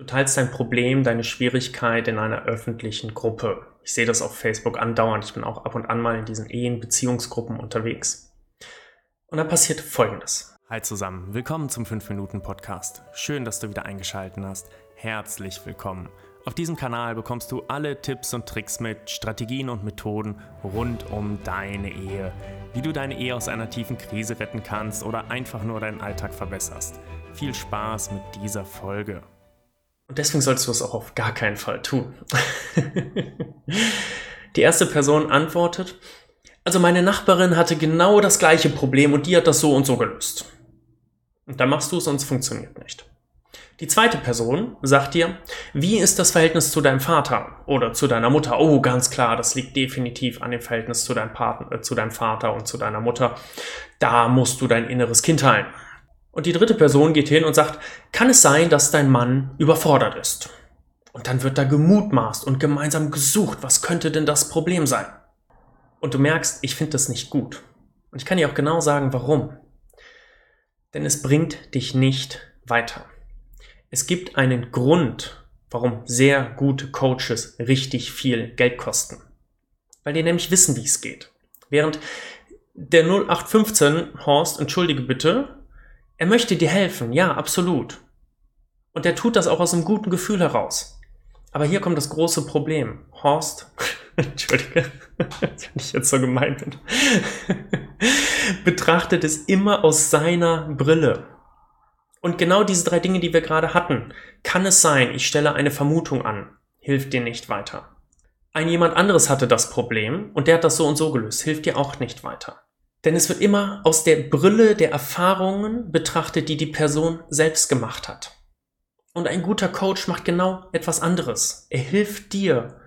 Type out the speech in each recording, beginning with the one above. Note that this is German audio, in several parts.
Du teilst dein Problem, deine Schwierigkeit in einer öffentlichen Gruppe. Ich sehe das auf Facebook andauernd. Ich bin auch ab und an mal in diesen Ehen, Beziehungsgruppen unterwegs. Und da passiert Folgendes. Hi zusammen, willkommen zum 5-Minuten-Podcast. Schön, dass du wieder eingeschaltet hast. Herzlich willkommen. Auf diesem Kanal bekommst du alle Tipps und Tricks mit, Strategien und Methoden rund um deine Ehe. Wie du deine Ehe aus einer tiefen Krise retten kannst oder einfach nur deinen Alltag verbesserst. Viel Spaß mit dieser Folge. Und deswegen solltest du es auch auf gar keinen Fall tun. die erste Person antwortet, also meine Nachbarin hatte genau das gleiche Problem und die hat das so und so gelöst. Und dann machst du es und es funktioniert nicht. Die zweite Person sagt dir, wie ist das Verhältnis zu deinem Vater oder zu deiner Mutter? Oh, ganz klar, das liegt definitiv an dem Verhältnis zu deinem, Partner, äh, zu deinem Vater und zu deiner Mutter. Da musst du dein inneres Kind heilen. Und die dritte Person geht hin und sagt, kann es sein, dass dein Mann überfordert ist? Und dann wird da gemutmaßt und gemeinsam gesucht, was könnte denn das Problem sein? Und du merkst, ich finde das nicht gut. Und ich kann dir auch genau sagen, warum. Denn es bringt dich nicht weiter. Es gibt einen Grund, warum sehr gute Coaches richtig viel Geld kosten. Weil die nämlich wissen, wie es geht. Während der 0815 Horst, entschuldige bitte, er möchte dir helfen, ja, absolut. Und er tut das auch aus einem guten Gefühl heraus. Aber hier kommt das große Problem. Horst, entschuldige, wenn ich jetzt so gemein bin, betrachtet es immer aus seiner Brille. Und genau diese drei Dinge, die wir gerade hatten, kann es sein, ich stelle eine Vermutung an, hilft dir nicht weiter. Ein jemand anderes hatte das Problem und der hat das so und so gelöst, hilft dir auch nicht weiter. Denn es wird immer aus der Brille der Erfahrungen betrachtet, die die Person selbst gemacht hat. Und ein guter Coach macht genau etwas anderes. Er hilft dir,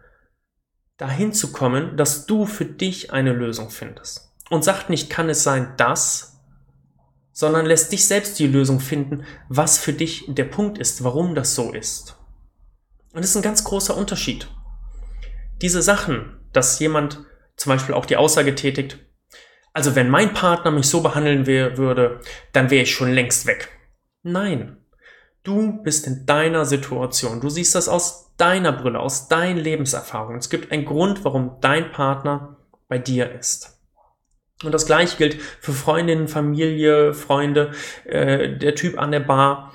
dahin zu kommen, dass du für dich eine Lösung findest. Und sagt nicht, kann es sein, dass, sondern lässt dich selbst die Lösung finden, was für dich der Punkt ist, warum das so ist. Und das ist ein ganz großer Unterschied. Diese Sachen, dass jemand zum Beispiel auch die Aussage tätigt, also wenn mein Partner mich so behandeln würde, dann wäre ich schon längst weg. Nein, du bist in deiner Situation. Du siehst das aus deiner Brille, aus deinen Lebenserfahrungen. Es gibt einen Grund, warum dein Partner bei dir ist. Und das gleiche gilt für Freundinnen, Familie, Freunde, äh, der Typ an der Bar.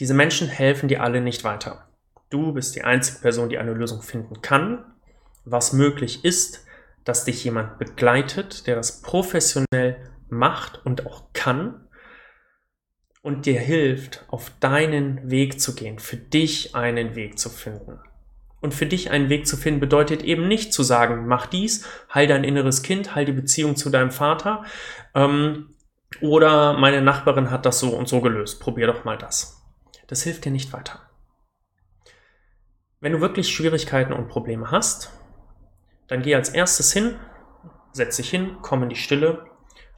Diese Menschen helfen dir alle nicht weiter. Du bist die einzige Person, die eine Lösung finden kann. Was möglich ist, dass dich jemand begleitet, der das professionell macht und auch kann und dir hilft, auf deinen Weg zu gehen, für dich einen Weg zu finden. Und für dich einen Weg zu finden bedeutet eben nicht zu sagen, mach dies, heil dein inneres Kind, heil die Beziehung zu deinem Vater ähm, oder meine Nachbarin hat das so und so gelöst, probier doch mal das. Das hilft dir nicht weiter. Wenn du wirklich Schwierigkeiten und Probleme hast, dann geh als erstes hin, setz dich hin, komm in die Stille,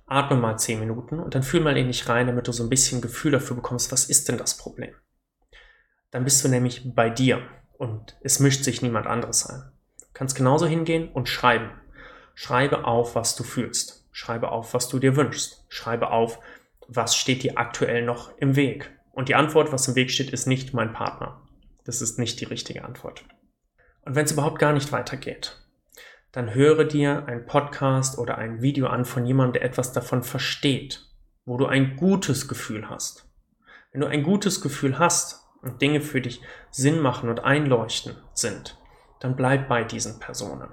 atme mal 10 Minuten und dann fühl mal in dich rein, damit du so ein bisschen Gefühl dafür bekommst, was ist denn das Problem. Dann bist du nämlich bei dir und es mischt sich niemand anderes ein. Du kannst genauso hingehen und schreiben. Schreibe auf, was du fühlst. Schreibe auf, was du dir wünschst. Schreibe auf, was steht dir aktuell noch im Weg. Und die Antwort, was im Weg steht, ist nicht mein Partner. Das ist nicht die richtige Antwort. Und wenn es überhaupt gar nicht weitergeht, dann höre dir ein Podcast oder ein Video an von jemandem, der etwas davon versteht, wo du ein gutes Gefühl hast. Wenn du ein gutes Gefühl hast und Dinge für dich Sinn machen und einleuchten sind, dann bleib bei diesen Personen.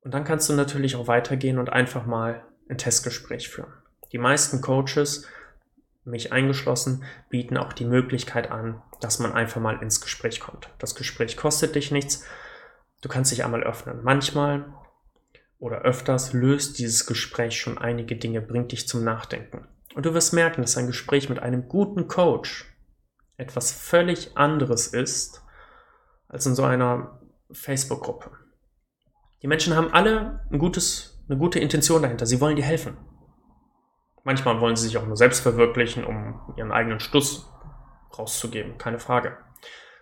Und dann kannst du natürlich auch weitergehen und einfach mal ein Testgespräch führen. Die meisten Coaches, mich eingeschlossen, bieten auch die Möglichkeit an, dass man einfach mal ins Gespräch kommt. Das Gespräch kostet dich nichts, Du kannst dich einmal öffnen. Manchmal oder öfters löst dieses Gespräch schon einige Dinge, bringt dich zum Nachdenken. Und du wirst merken, dass ein Gespräch mit einem guten Coach etwas völlig anderes ist als in so einer Facebook-Gruppe. Die Menschen haben alle ein gutes, eine gute Intention dahinter. Sie wollen dir helfen. Manchmal wollen sie sich auch nur selbst verwirklichen, um ihren eigenen Stuss rauszugeben, keine Frage.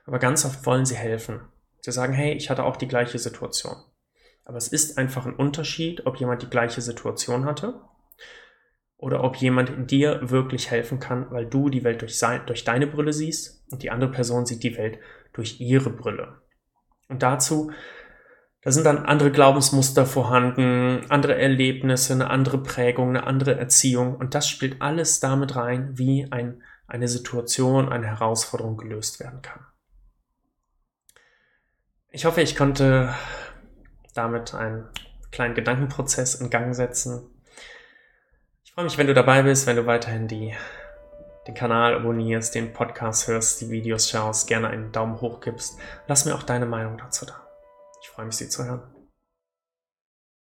Aber ganz oft wollen sie helfen. Sie sagen, hey, ich hatte auch die gleiche Situation. Aber es ist einfach ein Unterschied, ob jemand die gleiche Situation hatte oder ob jemand dir wirklich helfen kann, weil du die Welt durch, sein, durch deine Brille siehst Und die andere Person sieht die Welt durch ihre Brille. Und dazu, da sind dann andere Glaubensmuster vorhanden, andere Erlebnisse, eine andere Prägung, eine andere Erziehung. Und das spielt alles damit rein, wie ein, eine Situation, eine Herausforderung gelöst werden kann. Ich hoffe, ich konnte damit einen kleinen Gedankenprozess in Gang setzen. Ich freue mich, wenn du dabei bist, wenn du weiterhin die, den Kanal abonnierst, den Podcast hörst, die Videos schaust, gerne einen Daumen hoch gibst. Lass mir auch deine Meinung dazu da. Ich freue mich, sie zu hören.